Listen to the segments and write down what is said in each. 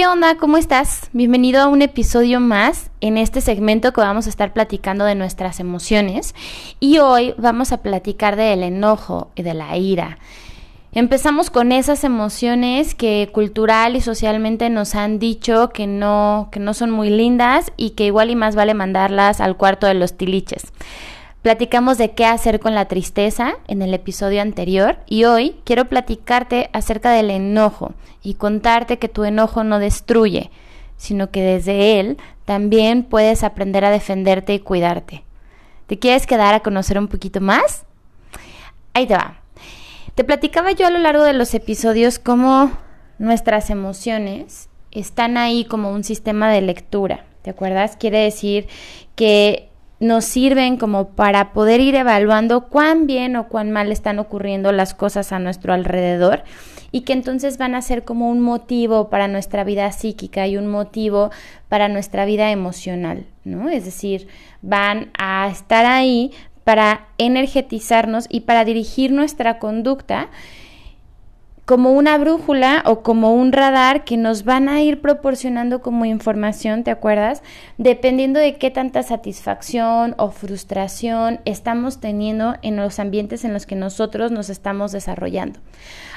¿Qué onda? ¿Cómo estás? Bienvenido a un episodio más en este segmento que vamos a estar platicando de nuestras emociones y hoy vamos a platicar del enojo y de la ira. Empezamos con esas emociones que cultural y socialmente nos han dicho que no, que no son muy lindas y que igual y más vale mandarlas al cuarto de los tiliches. Platicamos de qué hacer con la tristeza en el episodio anterior y hoy quiero platicarte acerca del enojo y contarte que tu enojo no destruye, sino que desde él también puedes aprender a defenderte y cuidarte. ¿Te quieres quedar a conocer un poquito más? Ahí te va. Te platicaba yo a lo largo de los episodios cómo nuestras emociones están ahí como un sistema de lectura. ¿Te acuerdas? Quiere decir que nos sirven como para poder ir evaluando cuán bien o cuán mal están ocurriendo las cosas a nuestro alrededor y que entonces van a ser como un motivo para nuestra vida psíquica y un motivo para nuestra vida emocional, ¿no? Es decir, van a estar ahí para energetizarnos y para dirigir nuestra conducta como una brújula o como un radar que nos van a ir proporcionando como información, ¿te acuerdas? Dependiendo de qué tanta satisfacción o frustración estamos teniendo en los ambientes en los que nosotros nos estamos desarrollando.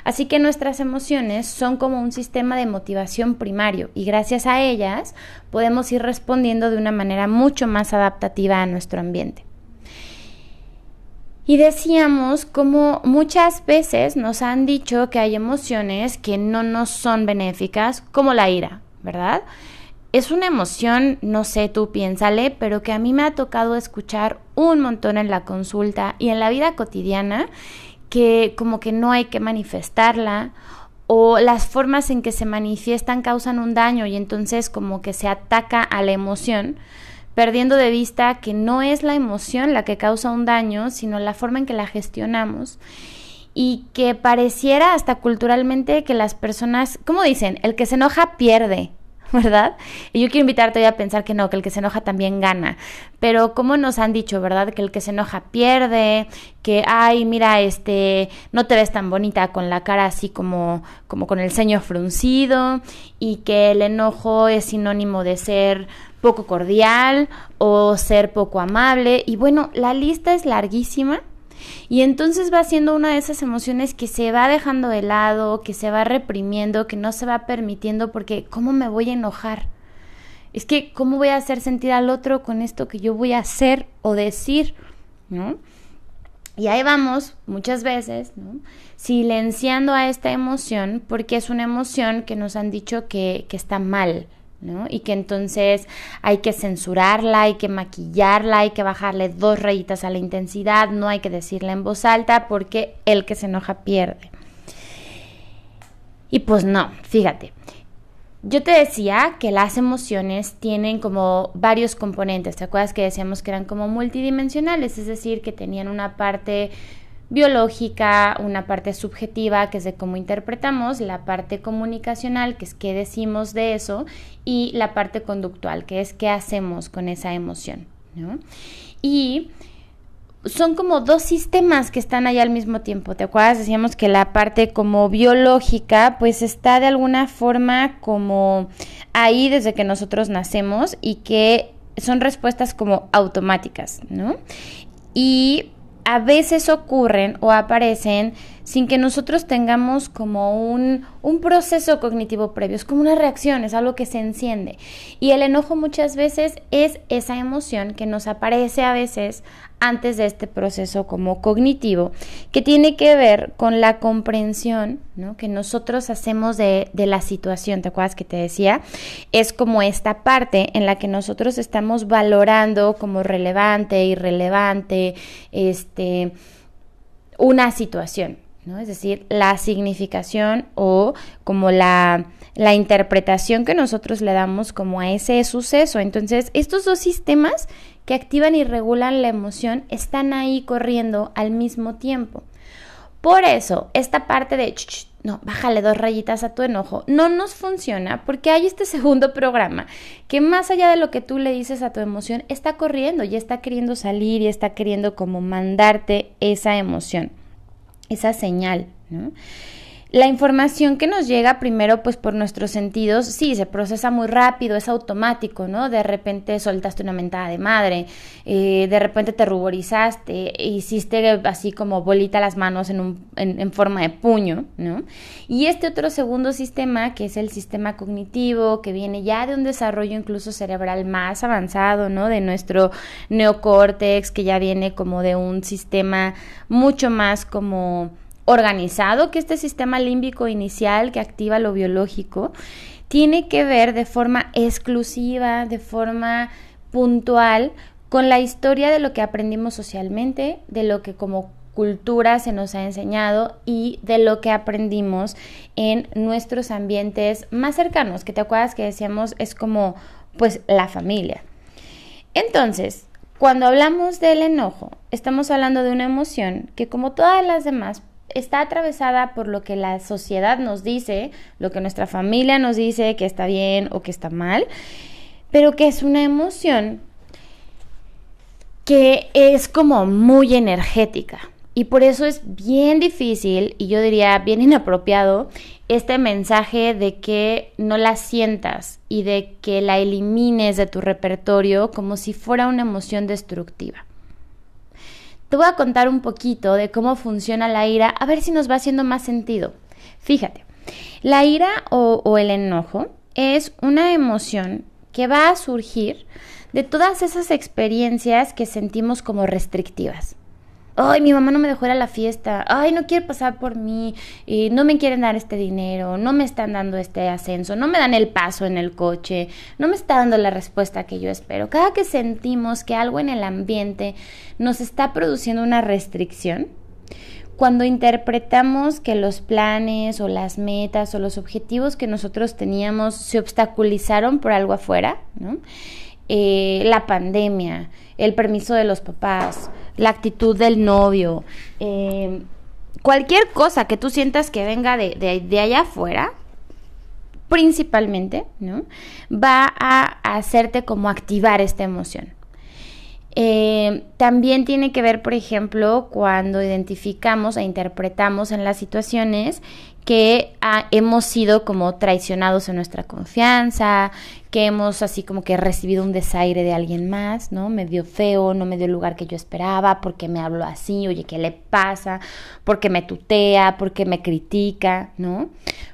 Así que nuestras emociones son como un sistema de motivación primario y gracias a ellas podemos ir respondiendo de una manera mucho más adaptativa a nuestro ambiente. Y decíamos como muchas veces nos han dicho que hay emociones que no nos son benéficas, como la ira, ¿verdad? Es una emoción, no sé, tú piénsale, pero que a mí me ha tocado escuchar un montón en la consulta y en la vida cotidiana, que como que no hay que manifestarla o las formas en que se manifiestan causan un daño y entonces como que se ataca a la emoción perdiendo de vista que no es la emoción la que causa un daño, sino la forma en que la gestionamos y que pareciera hasta culturalmente que las personas, como dicen, el que se enoja pierde, ¿verdad? Y yo quiero invitarte a pensar que no, que el que se enoja también gana. Pero como nos han dicho, ¿verdad? Que el que se enoja pierde, que ay, mira, este, no te ves tan bonita con la cara así como como con el ceño fruncido y que el enojo es sinónimo de ser poco cordial o ser poco amable. Y bueno, la lista es larguísima. Y entonces va siendo una de esas emociones que se va dejando de lado, que se va reprimiendo, que no se va permitiendo, porque ¿cómo me voy a enojar? Es que, ¿cómo voy a hacer sentir al otro con esto que yo voy a hacer o decir? ¿No? Y ahí vamos, muchas veces, ¿no? silenciando a esta emoción, porque es una emoción que nos han dicho que, que está mal, y que entonces hay que censurarla, hay que maquillarla, hay que bajarle dos rayitas a la intensidad, no hay que decirla en voz alta porque el que se enoja pierde. Y pues no, fíjate. Yo te decía que las emociones tienen como varios componentes, ¿te acuerdas que decíamos que eran como multidimensionales? Es decir, que tenían una parte biológica, una parte subjetiva, que es de cómo interpretamos, la parte comunicacional, que es qué decimos de eso, y la parte conductual, que es qué hacemos con esa emoción. Y son como dos sistemas que están ahí al mismo tiempo. ¿Te acuerdas? Decíamos que la parte como biológica, pues está de alguna forma como ahí desde que nosotros nacemos y que son respuestas como automáticas, ¿no? Y a veces ocurren o aparecen sin que nosotros tengamos como un, un, proceso cognitivo previo, es como una reacción, es algo que se enciende. Y el enojo muchas veces es esa emoción que nos aparece a veces antes de este proceso como cognitivo, que tiene que ver con la comprensión ¿no? que nosotros hacemos de, de la situación, ¿te acuerdas que te decía? Es como esta parte en la que nosotros estamos valorando como relevante, irrelevante, este, una situación. Es decir, la significación o como la, la interpretación que nosotros le damos como a ese suceso. Entonces, estos dos sistemas que activan y regulan la emoción están ahí corriendo al mismo tiempo. Por eso, esta parte de, no, bájale dos rayitas a tu enojo, no nos funciona porque hay este segundo programa que más allá de lo que tú le dices a tu emoción, está corriendo y está queriendo salir y está queriendo como mandarte esa emoción esa señal. La información que nos llega primero pues por nuestros sentidos, sí, se procesa muy rápido, es automático, ¿no? De repente soltaste una mentada de madre, eh, de repente te ruborizaste, hiciste así como bolita las manos en, un, en, forma de puño, ¿no? Y este otro segundo sistema, que es el sistema cognitivo, que viene ya de un desarrollo incluso cerebral más avanzado, ¿no? De nuestro neocórtex, que ya viene como de un sistema mucho más como organizado que este sistema límbico inicial que activa lo biológico tiene que ver de forma exclusiva, de forma puntual con la historia de lo que aprendimos socialmente, de lo que como cultura se nos ha enseñado y de lo que aprendimos en nuestros ambientes más cercanos, que te acuerdas que decíamos es como pues la familia. Entonces, cuando hablamos del enojo, estamos hablando de una emoción que como todas las demás está atravesada por lo que la sociedad nos dice, lo que nuestra familia nos dice que está bien o que está mal, pero que es una emoción que es como muy energética. Y por eso es bien difícil y yo diría bien inapropiado este mensaje de que no la sientas y de que la elimines de tu repertorio como si fuera una emoción destructiva. Te voy a contar un poquito de cómo funciona la ira, a ver si nos va haciendo más sentido. Fíjate, la ira o, el enojo es una emoción que va a surgir de todas esas experiencias que sentimos como restrictivas ay, mi mamá no me dejó ir a la fiesta, ay, no quiere pasar por mí, y no me quieren dar este dinero, no me están dando este ascenso, no me dan el paso en el coche, no me está dando la respuesta que yo espero. Cada que sentimos que algo en el ambiente nos está produciendo una restricción, cuando interpretamos que los planes o las metas o los objetivos que nosotros teníamos se obstaculizaron por algo afuera, ¿no? Eh, la pandemia, el permiso de los papás, la actitud del novio, eh, cualquier cosa que tú sientas que venga de, de, allá afuera, principalmente, ¿no? Va a hacerte como activar esta emoción. Eh, también tiene que ver, por ejemplo, cuando identificamos e interpretamos en las situaciones que hemos sido como traicionados en nuestra confianza, que hemos así como que recibido un desaire de alguien más, ¿no? Me dio feo, no me dio el lugar que yo esperaba, porque me habló así, oye, ¿qué le pasa? Porque me tutea, porque me critica, ¿no?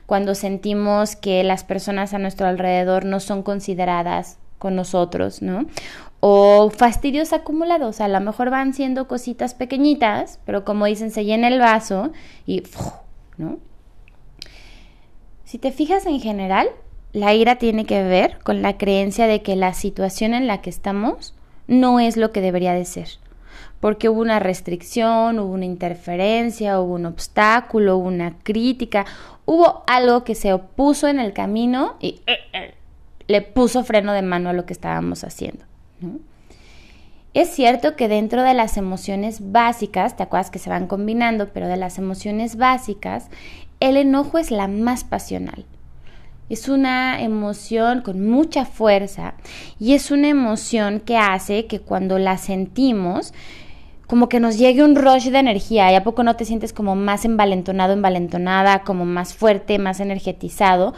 Cuando sentimos que las personas a nuestro alrededor no son consideradas con nosotros, ¿no? O fastidios acumulados, a lo mejor van siendo cositas pequeñitas, pero como dicen, se llena el vaso y, ¿no? Si te fijas en general, la ira tiene que ver con la creencia de que la situación en la que estamos no es lo que debería de ser. Porque hubo una restricción, hubo una interferencia, hubo un obstáculo, hubo una crítica, hubo algo que se opuso en el camino y eh, eh, le puso freno de mano a lo que estábamos haciendo. Es cierto que dentro de las emociones básicas, te acuerdas que se van combinando, pero de las emociones básicas, el enojo es la más pasional. Es una emoción con mucha fuerza y es una emoción que hace que cuando la sentimos, como que nos llegue un rush de energía y a poco no te sientes como más envalentonado, envalentonada, como más fuerte, más energetizado.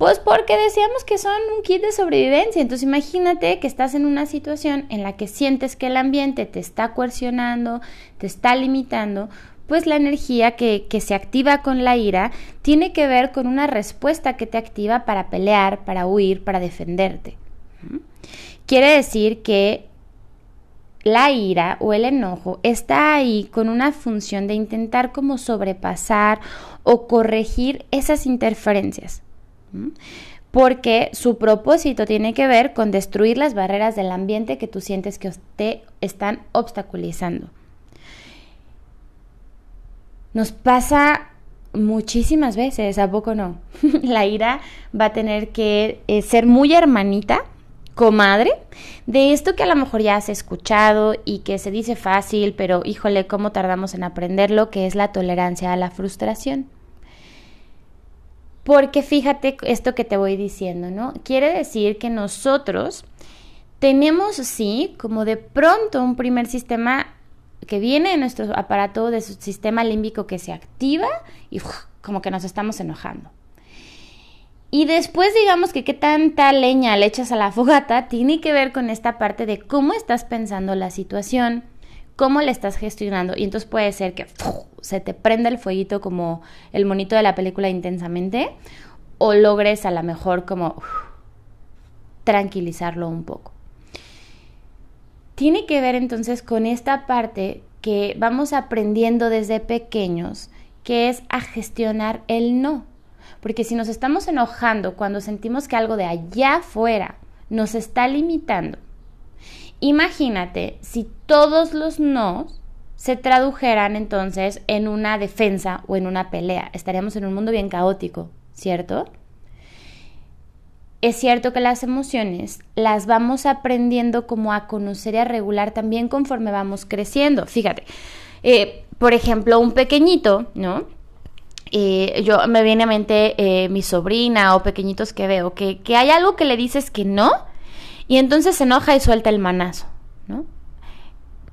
Pues porque decíamos que son un kit de sobrevivencia. Entonces imagínate que estás en una situación en la que sientes que el ambiente te está coercionando, te está limitando, pues la energía que, se activa con la ira tiene que ver con una respuesta que te activa para pelear, para huir, para defenderte. Quiere decir que la ira o el enojo está ahí con una función de intentar como sobrepasar o corregir esas interferencias. Porque su propósito tiene que ver con destruir las barreras del ambiente que tú sientes que te están obstaculizando. Nos pasa muchísimas veces, ¿a poco no? la ira va a tener que eh, ser muy hermanita, comadre, de esto que a lo mejor ya has escuchado y que se dice fácil, pero híjole, cómo tardamos en aprenderlo, que es la tolerancia a la frustración. Porque fíjate esto que te voy diciendo, ¿no? Quiere decir que nosotros tenemos, sí, como de pronto un primer sistema que viene de nuestro aparato, de su sistema límbico que se activa y como que nos estamos enojando. Y después digamos que qué tanta leña le echas a la fogata tiene que ver con esta parte de cómo estás pensando la situación, cómo le estás gestionando. Y entonces puede ser que se te prenda el fueguito como el monito de la película intensamente o logres a lo mejor como tranquilizarlo un poco. Tiene que ver entonces con esta parte que vamos aprendiendo desde pequeños, que es a gestionar el no. Porque si nos estamos enojando cuando sentimos que algo de allá afuera nos está limitando, imagínate si todos los no se tradujeran entonces en una defensa o en una pelea. Estaríamos en un mundo bien caótico, ¿cierto? Es cierto que las emociones las vamos aprendiendo como a conocer y a regular también conforme vamos creciendo. Fíjate, eh, por ejemplo, un pequeñito, ¿no? Eh, yo me viene a mente eh, mi sobrina o pequeñitos que veo, que, que hay algo que le dices que no, y entonces se enoja y suelta el manazo, ¿no?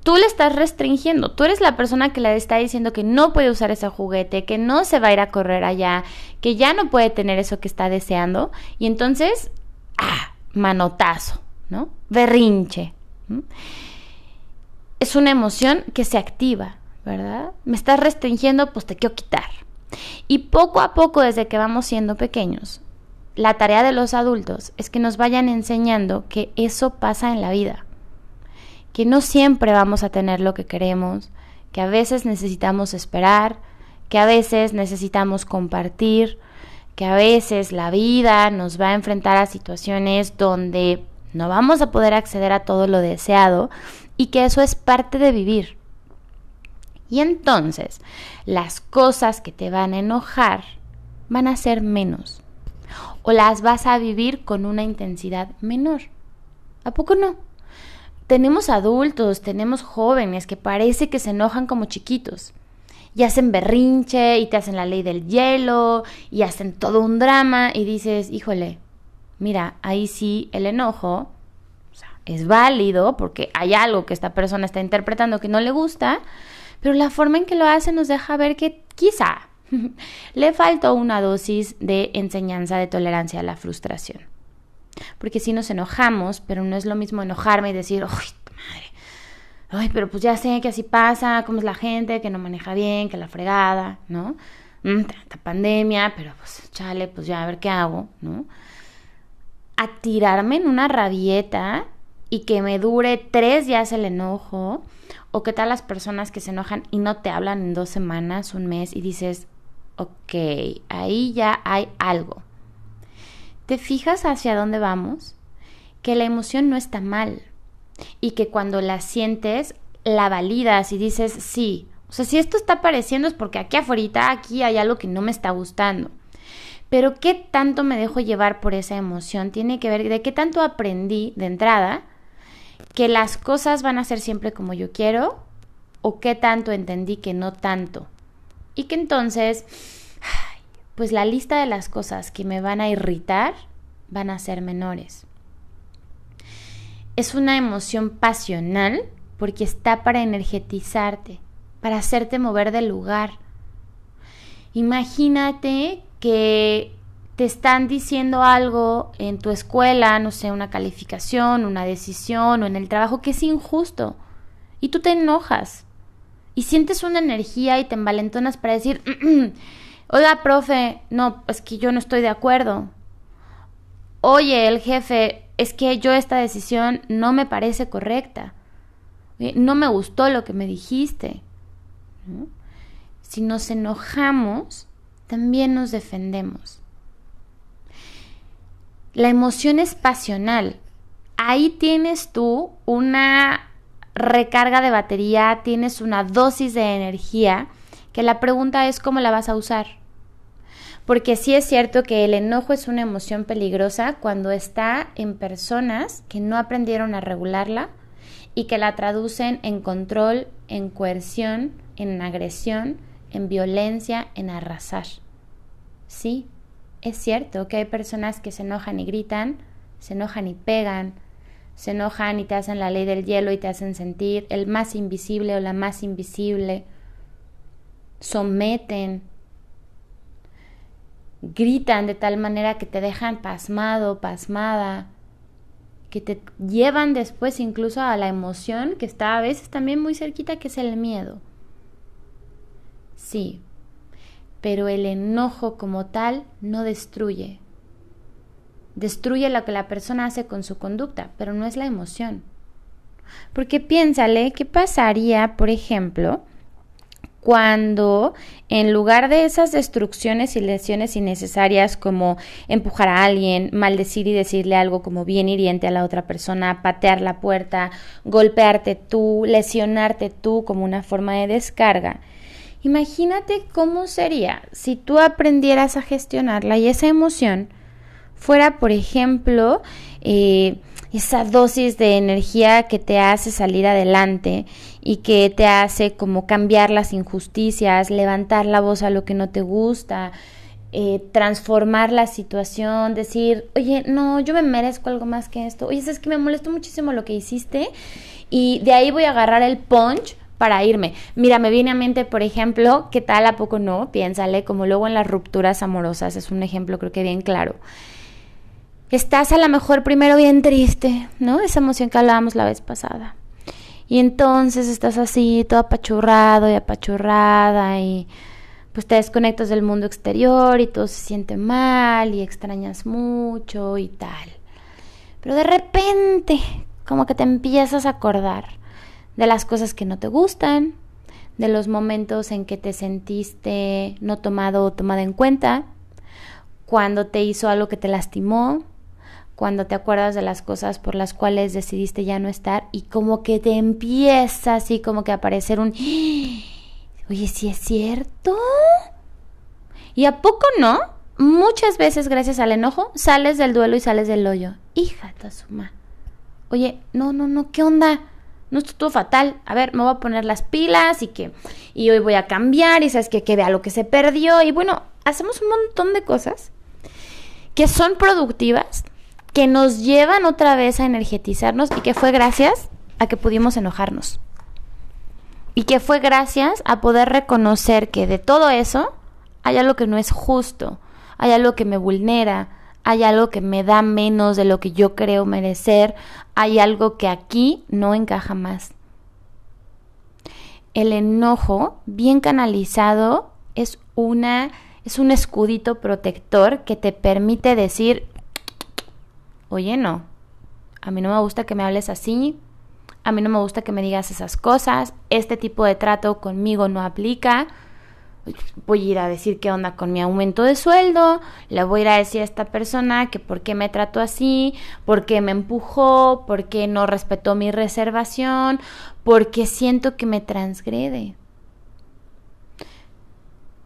Tú le estás restringiendo, tú eres la persona que le está diciendo que no puede usar ese juguete, que no se va a ir a correr allá, que ya no puede tener eso que está deseando, y entonces, ah, manotazo, ¿no? Berrinche. Es una emoción que se activa, ¿verdad? Me estás restringiendo, pues te quiero quitar. Y poco a poco, desde que vamos siendo pequeños, la tarea de los adultos es que nos vayan enseñando que eso pasa en la vida, que no siempre vamos a tener lo que queremos, que a veces necesitamos esperar, que a veces necesitamos compartir, que a veces la vida nos va a enfrentar a situaciones donde no vamos a poder acceder a todo lo deseado y que eso es parte de vivir. Y entonces las cosas que te van a enojar van a ser menos o las vas a vivir con una intensidad menor. ¿A poco no? Tenemos adultos, tenemos jóvenes que parece que se enojan como chiquitos y hacen berrinche y te hacen la ley del hielo y hacen todo un drama y dices, híjole, mira, ahí sí el enojo es válido porque hay algo que esta persona está interpretando que no le gusta, pero la forma en que lo hace nos deja ver que quizá le faltó una dosis de enseñanza de tolerancia a la frustración. Porque si nos enojamos, pero no es lo mismo enojarme y decir, ¡ay, madre! Ay, pero pues ya sé que así pasa, cómo es la gente, que no maneja bien, que la fregada, ¿no? Mm, tanta pandemia, pero pues chale, pues ya a ver qué hago, ¿no? A tirarme en una rabieta y que me dure tres días el enojo, o qué tal las personas que se enojan y no te hablan en dos semanas, un mes, y dices, ok, ahí ya hay algo. ¿Te fijas hacia dónde vamos? Que la emoción no está mal y que cuando la sientes, la validas y dices, sí, o sea, si esto está apareciendo es porque aquí afuera, aquí hay algo que no me está gustando. Pero qué tanto me dejo llevar por esa emoción tiene que ver de qué tanto aprendí de entrada que las cosas van a ser siempre como yo quiero o qué tanto entendí que no tanto. Y que entonces, pues la lista de las cosas que me van a irritar van a ser menores. Es una emoción pasional porque está para energetizarte, para hacerte mover del lugar. Imagínate que te están diciendo algo en tu escuela, no sé, una calificación, una decisión o en el trabajo que es injusto y tú te enojas y sientes una energía y te envalentonas para decir, oiga, profe, no, es que yo no estoy de acuerdo. Oye, el jefe, es que yo esta decisión no me parece correcta. No me gustó lo que me dijiste. Si nos enojamos, también nos defendemos. La emoción es pasional. Ahí tienes tú una recarga de batería, tienes una dosis de energía, que la pregunta es cómo la vas a usar. Porque sí es cierto que el enojo es una emoción peligrosa cuando está en personas que no aprendieron a regularla y que la traducen en control, en coerción, en agresión, en violencia, en arrasar. Sí, es cierto que hay personas que se enojan y gritan, se enojan y pegan, se enojan y te hacen la ley del hielo y te hacen sentir el más invisible o la más invisible, someten. gritan de tal manera que te dejan pasmado, pasmada, que te llevan después incluso a la emoción que está a veces también muy cerquita, que es el miedo. Sí, pero el enojo como tal no destruye. Destruye lo que la persona hace con su conducta, pero no es la emoción. Porque piénsale, ¿qué pasaría, por ejemplo, cuando en lugar de esas destrucciones y lesiones innecesarias como empujar a alguien, maldecir y decirle algo como bien hiriente a la otra persona, patear la puerta, golpearte tú, lesionarte tú como una forma de descarga, imagínate cómo sería si tú aprendieras a gestionarla y esa emoción fuera, por ejemplo, eh, esa dosis de energía que te hace salir adelante y que te hace como cambiar las injusticias, levantar la voz a lo que no te gusta, eh, transformar la situación, decir, oye, no, yo me merezco algo más que esto, oye, es que me molestó muchísimo lo que hiciste y de ahí voy a agarrar el punch para irme. Mira, me viene a mente, por ejemplo, ¿qué tal a poco no? Piénsale, como luego en las rupturas amorosas, es un ejemplo creo que bien claro estás a lo mejor primero bien triste, ¿no? Esa emoción que hablábamos la vez pasada. Y entonces estás así, todo apachurrado y apachurrada y pues te desconectas del mundo exterior y todo se siente mal y extrañas mucho y tal. Pero de repente, como que te empiezas a acordar de las cosas que no te gustan, de los momentos en que te sentiste no tomado o tomada en cuenta, cuando te hizo algo que te lastimó, cuando te acuerdas de las cosas por las cuales decidiste ya no estar y como que te empieza así como que a aparecer un, oye, si es cierto. ¿Y a poco no? Muchas veces gracias al enojo sales del duelo y sales del hoyo. Hija de suma. Oye, no, no, no, ¿qué onda? No estuvo fatal. A ver, me voy a poner las pilas y que y hoy voy a cambiar y sabes que que vea lo que se perdió y bueno, hacemos un montón de cosas que son productivas que nos llevan otra vez a energetizarnos y que fue gracias a que pudimos enojarnos. Y que fue gracias a poder reconocer que de todo eso hay algo que no es justo, hay algo que me vulnera, hay algo que me da menos de lo que yo creo merecer, hay algo que aquí no encaja más. El enojo bien canalizado es una es un escudito protector que te permite decir oye, no, a mí no me gusta que me hables así, a mí no me gusta que me digas esas cosas, este tipo de trato conmigo no aplica, voy a ir a decir qué onda con mi aumento de sueldo, le voy a ir a decir a esta persona que por qué me trató así, por qué me empujó, por qué no respetó mi reservación, porque siento que me transgrede.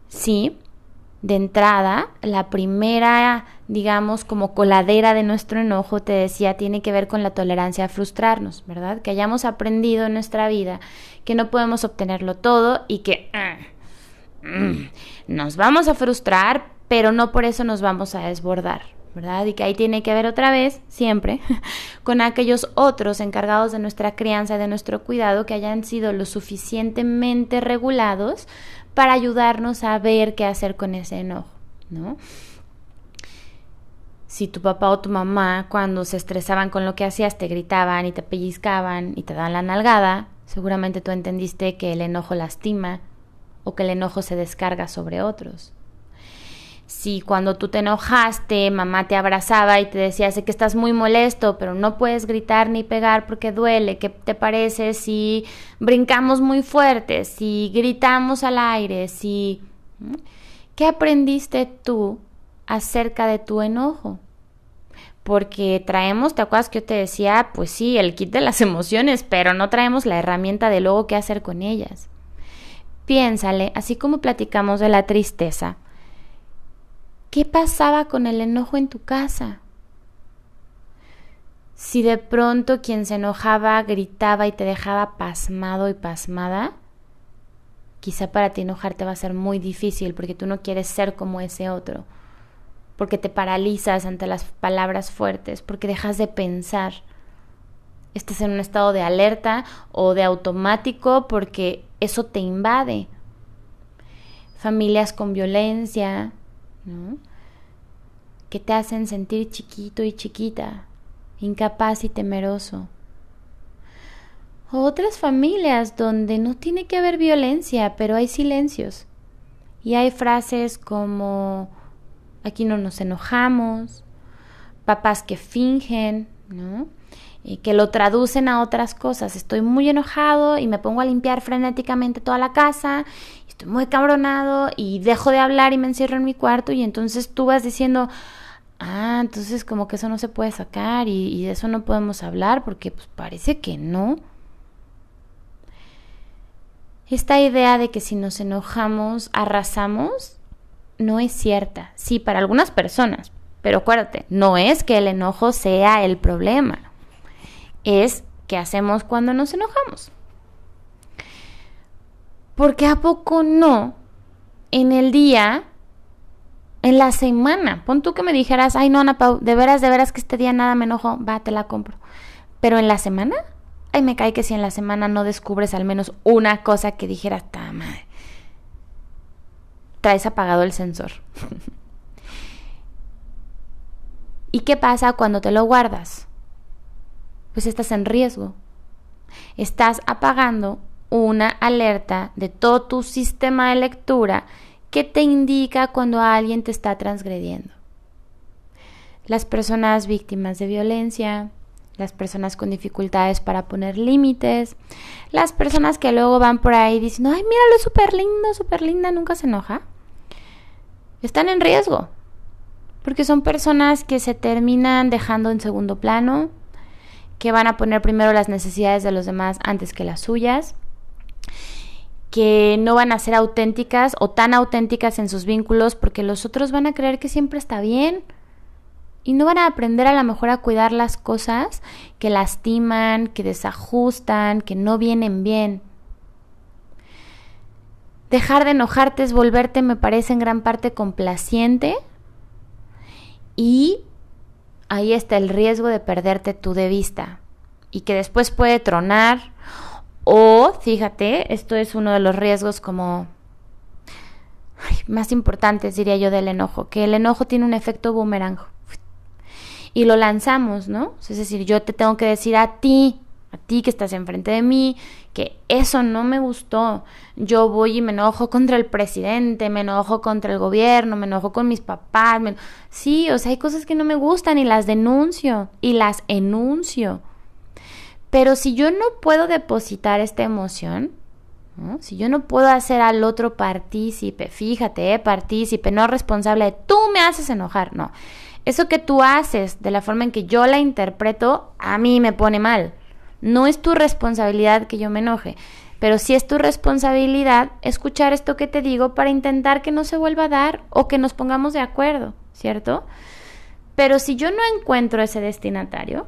Sí, de entrada, la primera, digamos, como coladera de nuestro enojo, te decía, tiene que ver con la tolerancia a frustrarnos, ¿verdad? Que hayamos aprendido en nuestra vida que no podemos obtenerlo todo y que mm, nos vamos a frustrar, pero no por eso nos vamos a desbordar, ¿verdad? Y que ahí tiene que ver otra vez, siempre, con aquellos otros encargados de nuestra crianza, de nuestro cuidado, que hayan sido lo suficientemente regulados para ayudarnos a ver qué hacer con ese enojo, ¿no? Si tu papá o tu mamá cuando se estresaban con lo que hacías te gritaban y te pellizcaban y te daban la nalgada, seguramente tú entendiste que el enojo lastima o que el enojo se descarga sobre otros. Si cuando tú te enojaste, mamá te abrazaba y te decía, sé que estás muy molesto, pero no puedes gritar ni pegar porque duele, ¿qué te parece si brincamos muy fuerte, si gritamos al aire, si... ¿Qué aprendiste tú acerca de tu enojo? Porque traemos, ¿te acuerdas que yo te decía? Pues sí, el kit de las emociones, pero no traemos la herramienta de luego qué hacer con ellas. Piénsale, así como platicamos de la tristeza, ¿Qué pasaba con el enojo en tu casa? Si de pronto quien se enojaba gritaba y te dejaba pasmado y pasmada, quizá para ti enojarte va a ser muy difícil porque tú no quieres ser como ese otro, porque te paralizas ante las palabras fuertes, porque dejas de pensar. Estás en un estado de alerta o de automático porque eso te invade. Familias con violencia, que te hacen sentir chiquito y chiquita, incapaz y temeroso. otras familias donde no tiene que haber violencia, pero hay silencios. Y hay frases como aquí no nos enojamos, papás que fingen, ¿no? Y que lo traducen a otras cosas. Estoy muy enojado y me pongo a limpiar frenéticamente toda la casa, estoy muy cabronado y dejo de hablar y me encierro en mi cuarto y entonces tú vas diciendo, ah, entonces como que eso no se puede sacar y, de eso no podemos hablar porque pues parece que no. Esta idea de que si nos enojamos arrasamos no es cierta. Sí, para algunas personas, pero acuérdate, no es que el enojo sea el problema. Es qué hacemos cuando nos enojamos. Porque a poco no en el día en la semana. Pon tú que me dijeras, ay, no, Ana Pau, de veras, de veras que este día nada me enojo, va, te la compro. Pero en la semana, ay, me cae que si en la semana no descubres al menos una cosa que dijeras, ta madre, traes apagado el sensor. ¿Y qué pasa cuando te lo guardas? Pues estás en riesgo. Estás apagando una alerta de todo tu sistema de lectura ¿Qué te indica cuando alguien te está transgrediendo? Las personas víctimas de violencia, las personas con dificultades para poner límites, las personas que luego van por ahí diciendo, ay, míralo, súper lindo, súper linda, nunca se enoja, están en riesgo, porque son personas que se terminan dejando en segundo plano, que van a poner primero las necesidades de los demás antes que las suyas, que no van a ser auténticas o tan auténticas en sus vínculos porque los otros van a creer que siempre está bien y no van a aprender a lo mejor a cuidar las cosas que lastiman, que desajustan, que no vienen bien. Dejar de enojarte es volverte, me parece, en gran parte complaciente y ahí está el riesgo de perderte tú de vista y que después puede tronar o, fíjate, esto es uno de los riesgos como más importantes, diría yo, del enojo, que el enojo tiene un efecto boomerang. Y lo lanzamos, ¿no? Es decir, yo te tengo que decir a ti, a ti que estás enfrente de mí, que eso no me gustó. Yo voy y me enojo contra el presidente, me enojo contra el gobierno, me enojo con mis papás. Sí, o sea, hay cosas que no me gustan y las denuncio y las enuncio. Pero si yo no puedo depositar esta emoción, si yo no puedo hacer al otro partícipe, fíjate, eh, partícipe, no responsable de tú me haces enojar, no. Eso que tú haces de la forma en que yo la interpreto, a mí me pone mal. No es tu responsabilidad que yo me enoje, pero sí es tu responsabilidad escuchar esto que te digo para intentar que no se vuelva a dar o que nos pongamos de acuerdo, ¿cierto? Pero si yo no encuentro ese destinatario,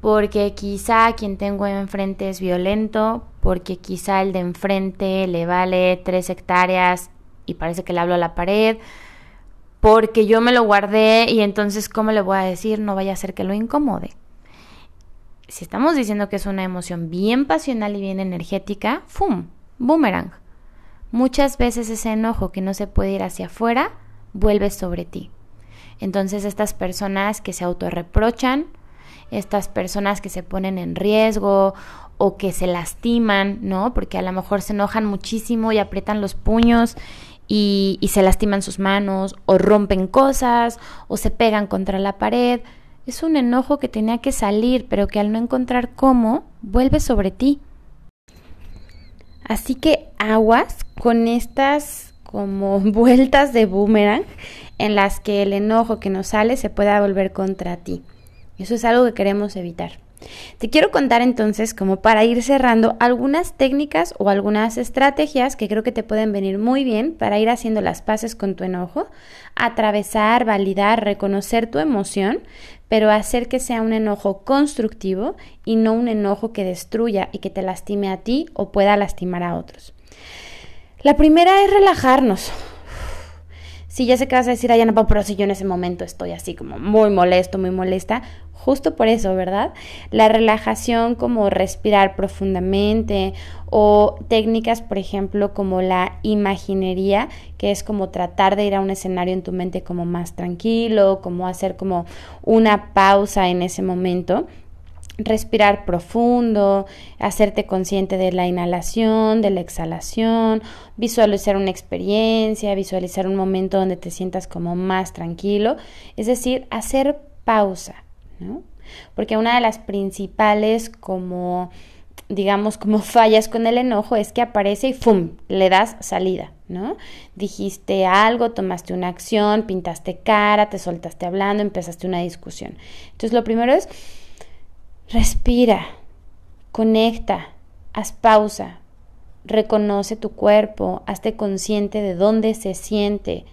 porque quizá quien tengo enfrente es violento, porque quizá el de enfrente le vale tres hectáreas y parece que le hablo a la pared, porque yo me lo guardé y entonces ¿cómo le voy a decir? No vaya a ser que lo incomode. Si estamos diciendo que es una emoción bien pasional y bien energética, ¡fum! Boomerang. Muchas veces ese enojo que no se puede ir hacia afuera vuelve sobre ti. Entonces estas personas que se autorreprochan, estas personas que se ponen en riesgo o que se lastiman, ¿no? Porque a lo mejor se enojan muchísimo y aprietan los puños y, y, se lastiman sus manos o rompen cosas o se pegan contra la pared. Es un enojo que tenía que salir, pero que al no encontrar cómo, vuelve sobre ti. Así que aguas con estas como vueltas de boomerang en las que el enojo que nos sale se pueda volver contra ti. Eso es algo que queremos evitar. Te quiero contar entonces, como para ir cerrando, algunas técnicas o algunas estrategias que creo que te pueden venir muy bien para ir haciendo las paces con tu enojo, atravesar, validar, reconocer tu emoción, pero hacer que sea un enojo constructivo y no un enojo que destruya y que te lastime a ti o pueda lastimar a otros. La primera es relajarnos. Sí, ya sé que vas a decir, ay, no, pero si yo en ese momento estoy así como muy molesto, muy molesta, justo por eso, ¿verdad? La relajación como respirar profundamente o técnicas, por ejemplo, como la imaginería, que es como tratar de ir a un escenario en tu mente como más tranquilo, como hacer como una pausa en ese momento respirar profundo, hacerte consciente de la inhalación, de la exhalación, visualizar una experiencia, visualizar un momento donde te sientas como más tranquilo, es decir, hacer pausa, ¿no? Porque una de las principales como digamos como fallas con el enojo es que aparece y ¡fum! le das salida, ¿no? Dijiste algo, tomaste una acción, pintaste cara, te soltaste hablando, empezaste una discusión. Entonces lo primero es Respira, conecta, haz pausa, reconoce tu cuerpo, hazte consciente de dónde se siente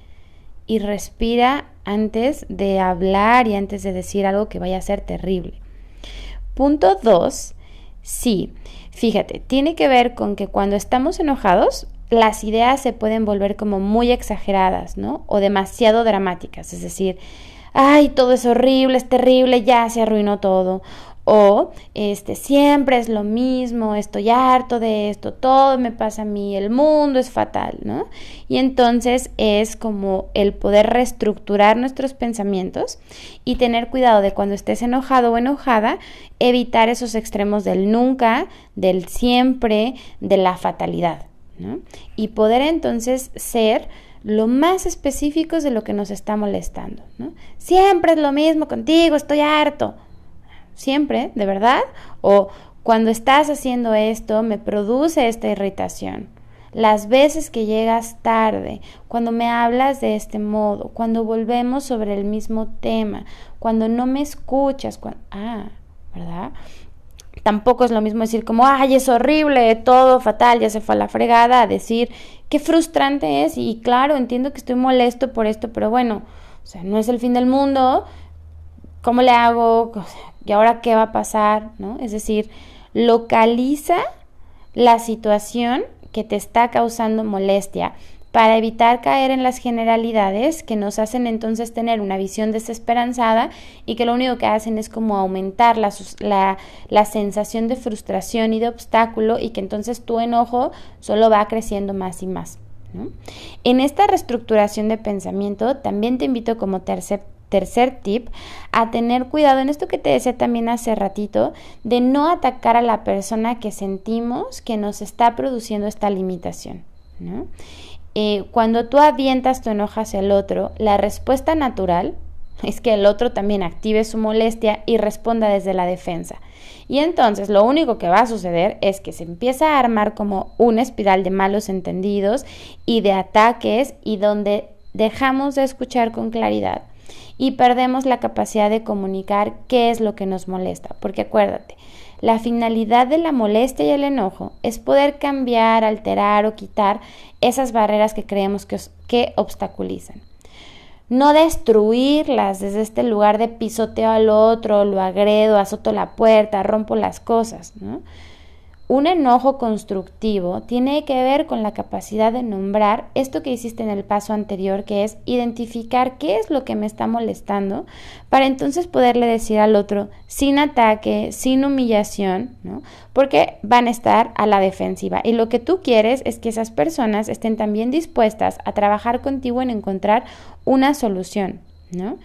y respira antes de hablar y antes de decir algo que vaya a ser terrible. Punto 2. Sí, fíjate, tiene que ver con que cuando estamos enojados, las ideas se pueden volver como muy exageradas, ¿no? O demasiado dramáticas, es decir, ay, todo es horrible, es terrible, ya se arruinó todo o este siempre es lo mismo, estoy harto de esto, todo me pasa a mí, el mundo es fatal, ¿no? Y entonces es como el poder reestructurar nuestros pensamientos y tener cuidado de cuando estés enojado o enojada, evitar esos extremos del nunca, del siempre, de la fatalidad, ¿no? Y poder entonces ser lo más específicos de lo que nos está molestando, ¿no? Siempre es lo mismo contigo, estoy harto siempre, de verdad, o cuando estás haciendo esto me produce esta irritación. Las veces que llegas tarde, cuando me hablas de este modo, cuando volvemos sobre el mismo tema, cuando no me escuchas, ah, ¿verdad? Tampoco es lo mismo decir como, ay, es horrible, todo fatal, ya se fue a la fregada, a decir, qué frustrante es y claro, entiendo que estoy molesto por esto, pero bueno, o sea, no es el fin del mundo, ¿cómo le hago? ¿Y ahora qué va a pasar? ¿No? Es decir, localiza la situación que te está causando molestia para evitar caer en las generalidades que nos hacen entonces tener una visión desesperanzada y que lo único que hacen es como aumentar la, la, la, sensación de frustración y de obstáculo y que entonces tu enojo solo va creciendo más y más. En esta reestructuración de pensamiento también te invito como tercer tercer tip, a tener cuidado en esto que te decía también hace ratito, de no atacar a la persona que sentimos que nos está produciendo esta limitación. Eh, cuando tú avientas tu enojo hacia el otro, la respuesta natural es que el otro también active su molestia y responda desde la defensa. Y entonces lo único que va a suceder es que se empieza a armar como una espiral de malos entendidos y de ataques y donde dejamos de escuchar con claridad y perdemos la capacidad de comunicar qué es lo que nos molesta. Porque acuérdate, la finalidad de la molestia y el enojo es poder cambiar, alterar o quitar esas barreras que creemos que, que obstaculizan. No destruirlas desde este lugar de pisoteo al otro, lo agredo, azoto la puerta, rompo las cosas, ¿no? Un enojo constructivo tiene que ver con la capacidad de nombrar esto que hiciste en el paso anterior, que es identificar qué es lo que me está molestando, para entonces poderle decir al otro sin ataque, sin humillación, ¿no? Porque van a estar a la defensiva. Y lo que tú quieres es que esas personas estén también dispuestas a trabajar contigo en encontrar una solución, ¿no?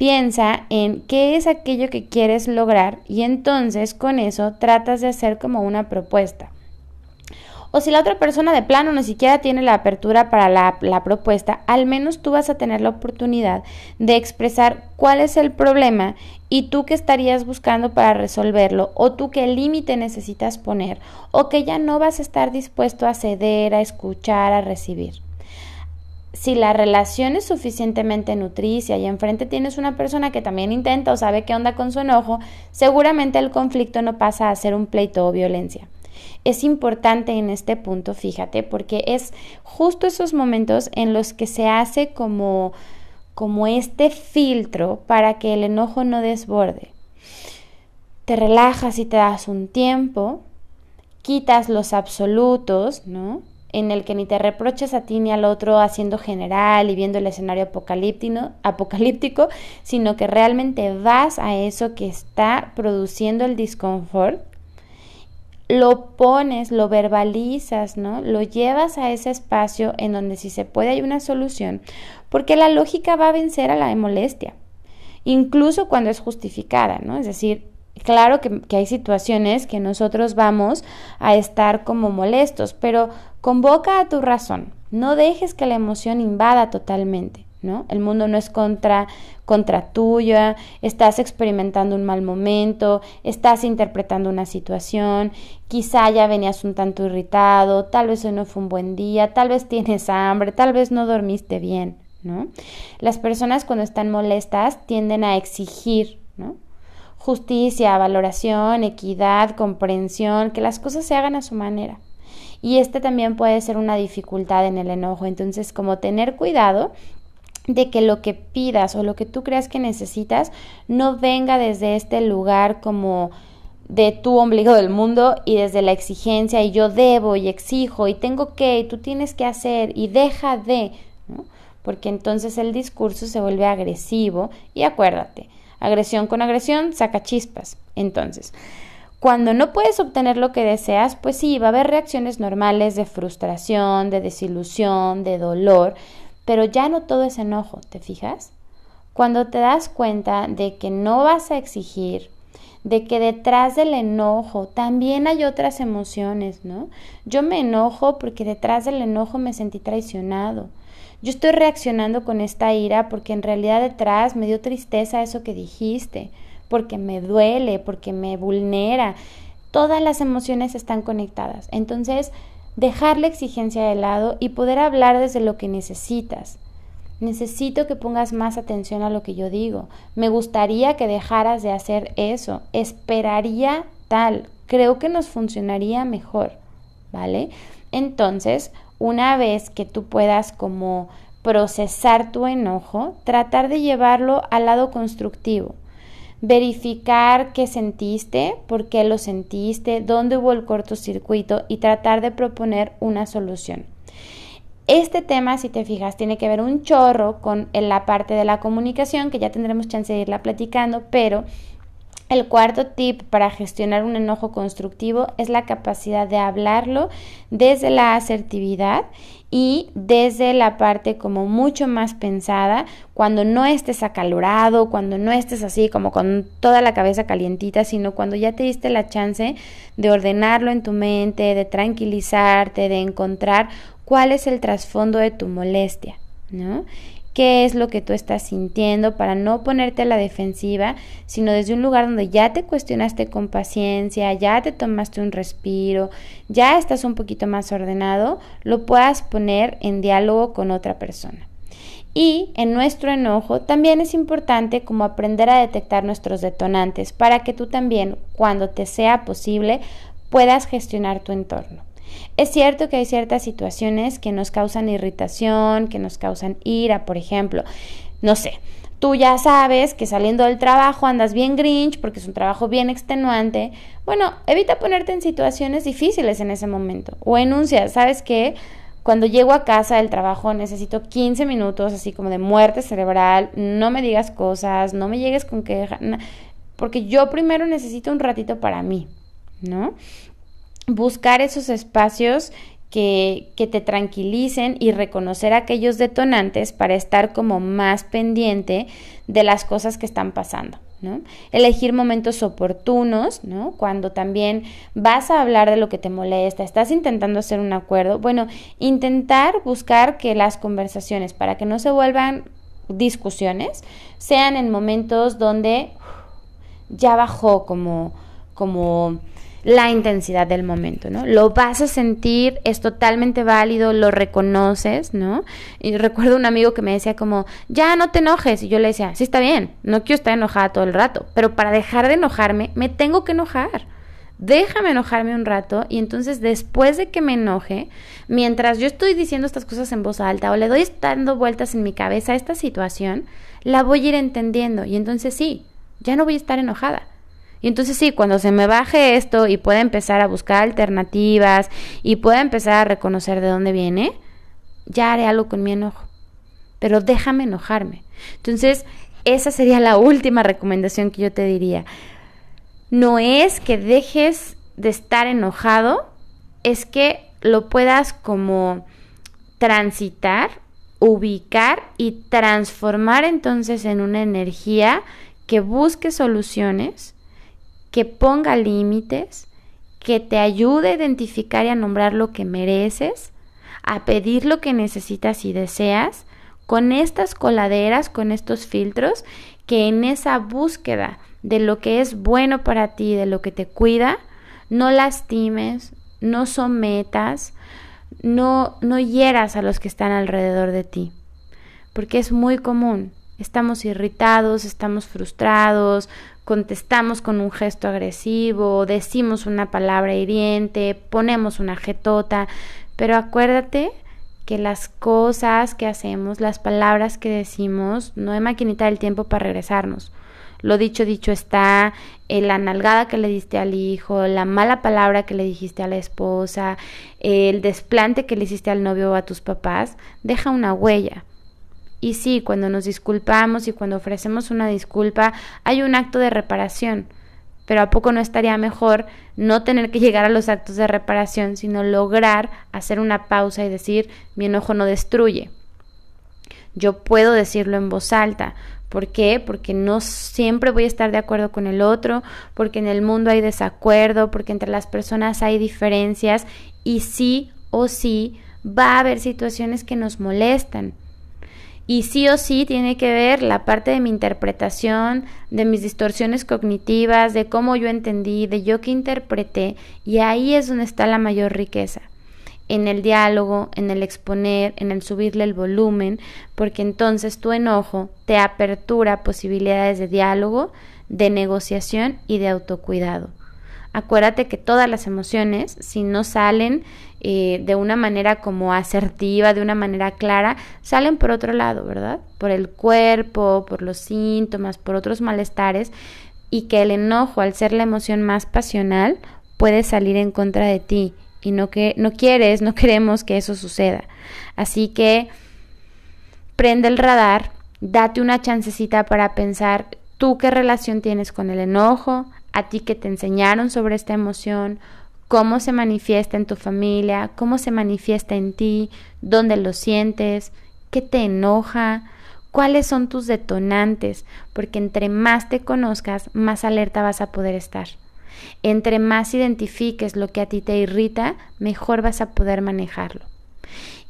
Piensa en qué es aquello que quieres lograr y entonces con eso tratas de hacer como una propuesta. O si la otra persona de plano ni siquiera tiene la apertura para la, la, propuesta, al menos tú vas a tener la oportunidad de expresar cuál es el problema y tú qué estarías buscando para resolverlo, o tú qué límite necesitas poner, o que ya no vas a estar dispuesto a ceder, a escuchar, a recibir si la relación es suficientemente nutricia y enfrente tienes una persona que también intenta o sabe qué onda con su enojo, seguramente el conflicto no pasa a ser un pleito o violencia. Es importante en este punto, fíjate, porque es justo esos momentos en los que se hace como como este filtro para que el enojo no desborde. Te relajas y te das un tiempo, quitas los absolutos, ¿no? En el que ni te reproches a ti ni al otro haciendo general y viendo el escenario apocalíptico, sino que realmente vas a eso que está produciendo el disconfort, lo pones, lo verbalizas, ¿no? Lo llevas a ese espacio en donde si se puede hay una solución, porque la lógica va a vencer a la molestia, incluso cuando es justificada, ¿no? Es decir, Claro que, hay situaciones que nosotros vamos a estar como molestos, pero convoca a tu razón. No dejes que la emoción invada totalmente, ¿no? El mundo no es contra, contra tuya, estás experimentando un mal momento, estás interpretando una situación, quizá ya venías un tanto irritado, tal vez hoy no fue un buen día, tal vez tienes hambre, tal vez no dormiste bien, ¿no? Las personas cuando están molestas tienden a exigir, justicia, valoración, equidad, comprensión, que las cosas se hagan a su manera. Y este también puede ser una dificultad en el enojo. Entonces, como tener cuidado de que lo que pidas o lo que tú creas que necesitas no venga desde este lugar como de tu ombligo del mundo y desde la exigencia y yo debo y exijo y tengo que y tú tienes que hacer y deja de, porque entonces el discurso se vuelve agresivo y acuérdate, Agresión con agresión saca chispas. Entonces, cuando no puedes obtener lo que deseas, pues sí, va a haber reacciones normales de frustración, de desilusión, de dolor, pero ya no todo es enojo, ¿te fijas? Cuando te das cuenta de que no vas a exigir, de que detrás del enojo también hay otras emociones, ¿no? Yo me enojo porque detrás del enojo me sentí traicionado. Yo estoy reaccionando con esta ira porque en realidad detrás me dio tristeza eso que dijiste, porque me duele, porque me vulnera. Todas las emociones están conectadas. Entonces, dejar la exigencia de lado y poder hablar desde lo que necesitas. Necesito que pongas más atención a lo que yo digo. Me gustaría que dejaras de hacer eso. Esperaría tal. Creo que nos funcionaría mejor. ¿Vale? Entonces, una vez que tú puedas como procesar tu enojo, tratar de llevarlo al lado constructivo. Verificar qué sentiste, por qué lo sentiste, dónde hubo el cortocircuito y tratar de proponer una solución. Este tema, si te fijas, tiene que ver un chorro con la parte de la comunicación, que ya tendremos chance de irla platicando, pero el cuarto tip para gestionar un enojo constructivo es la capacidad de hablarlo desde la asertividad y desde la parte como mucho más pensada, cuando no estés acalorado, cuando no estés así como con toda la cabeza calientita, sino cuando ya te diste la chance de ordenarlo en tu mente, de tranquilizarte, de encontrar cuál es el trasfondo de tu molestia, ¿no? Qué es lo que tú estás sintiendo para no ponerte a la defensiva, sino desde un lugar donde ya te cuestionaste con paciencia, ya te tomaste un respiro, ya estás un poquito más ordenado, lo puedas poner en diálogo con otra persona. Y en nuestro enojo también es importante como aprender a detectar nuestros detonantes para que tú también, cuando te sea posible, puedas gestionar tu entorno. Es cierto que hay ciertas situaciones que nos causan irritación, que nos causan ira, por ejemplo, no sé, tú ya sabes que saliendo del trabajo andas bien grinch porque es un trabajo bien extenuante, bueno, evita ponerte en situaciones difíciles en ese momento o enuncia, ¿sabes qué? Cuando llego a casa del trabajo necesito 15 minutos así como de muerte cerebral, no me digas cosas, no me llegues con queja, porque yo primero necesito un ratito para mí, ¿no? Buscar esos espacios que, que, te tranquilicen y reconocer aquellos detonantes para estar como más pendiente de las cosas que están pasando. ¿no? Elegir momentos oportunos, ¿no? Cuando también vas a hablar de lo que te molesta, estás intentando hacer un acuerdo, bueno, intentar buscar que las conversaciones, para que no se vuelvan discusiones, sean en momentos donde ya bajó como, como la intensidad del momento, ¿no? Lo vas a sentir, es totalmente válido, lo reconoces, ¿no? Y recuerdo un amigo que me decía como, ya no te enojes, y yo le decía, sí está bien, no quiero estar enojada todo el rato, pero para dejar de enojarme, me tengo que enojar. Déjame enojarme un rato y entonces después de que me enoje, mientras yo estoy diciendo estas cosas en voz alta o le doy dando vueltas en mi cabeza a esta situación, la voy a ir entendiendo y entonces sí, ya no voy a estar enojada Y entonces sí, cuando se me baje esto y pueda empezar a buscar alternativas y pueda empezar a reconocer de dónde viene, ya haré algo con mi enojo. Pero déjame enojarme. Entonces, esa sería la última recomendación que yo te diría. No es que dejes de estar enojado, es que lo puedas como transitar, ubicar y transformar entonces en una energía que busque soluciones, que ponga límites, que te ayude a identificar y a nombrar lo que mereces, a pedir lo que necesitas y deseas, con estas coladeras, con estos filtros, que en esa búsqueda de lo que es bueno para ti, de lo que te cuida, no lastimes, no sometas, no, no hieras a los que están alrededor de ti, porque es muy común. Estamos irritados, estamos frustrados, contestamos con un gesto agresivo, decimos una palabra hiriente, ponemos una jetota, pero acuérdate que las cosas que hacemos, las palabras que decimos, no hay maquinita del tiempo para regresarnos. Lo dicho, dicho está, eh, la nalgada que le diste al hijo, la mala palabra que le dijiste a la esposa, el desplante que le hiciste al novio o a tus papás, deja una huella. Y sí, cuando nos disculpamos y cuando ofrecemos una disculpa, hay un acto de reparación pero ¿a poco no estaría mejor no tener que llegar a los actos de reparación, sino lograr hacer una pausa y decir, mi enojo no destruye? Yo puedo decirlo en voz alta. ¿Por qué? Porque no siempre voy a estar de acuerdo con el otro, porque en el mundo hay desacuerdo, porque entre las personas hay diferencias y sí o sí va a haber situaciones que nos molestan. Y sí o sí tiene que ver la parte de mi interpretación, de mis distorsiones cognitivas, de cómo yo entendí, de yo que interpreté. Y ahí es donde está la mayor riqueza. En el diálogo, en el exponer, en el subirle el volumen, porque entonces tu enojo te apertura posibilidades de diálogo, de negociación y de autocuidado. Acuérdate que todas las emociones, si no salen eh, de una manera como asertiva, de una manera clara, salen por otro lado, ¿verdad? Por el cuerpo, por los síntomas, por otros malestares, y que el enojo, al ser la emoción más pasional, puede salir en contra de ti. Y no que no quieres, no queremos que eso suceda. Así que prende el radar, date una chancecita para pensar tú qué relación tienes con el enojo, a ti que te enseñaron sobre esta emoción, cómo se manifiesta en tu familia, cómo se manifiesta en ti, dónde lo sientes, qué te enoja, cuáles son tus detonantes, porque entre más te conozcas, más alerta vas a poder estar. Entre más identifiques lo que a ti te irrita, mejor vas a poder manejarlo.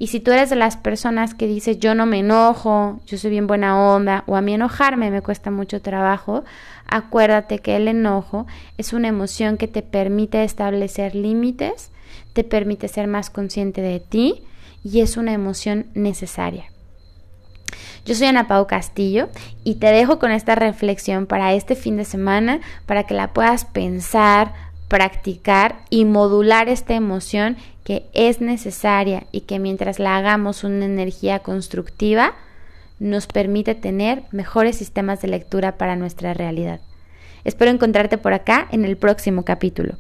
Y si tú eres de las personas que dices yo no me enojo, yo soy bien buena onda o a mí enojarme me cuesta mucho trabajo, acuérdate que el enojo es una emoción que te permite establecer límites, te permite ser más consciente de ti y es una emoción necesaria. Yo soy Ana Pau Castillo y te dejo con esta reflexión para este fin de semana para que la puedas pensar, practicar y modular esta emoción que es necesaria y que mientras la hagamos una energía constructiva, nos permite tener mejores sistemas de lectura para nuestra realidad. Espero encontrarte por acá en el próximo capítulo.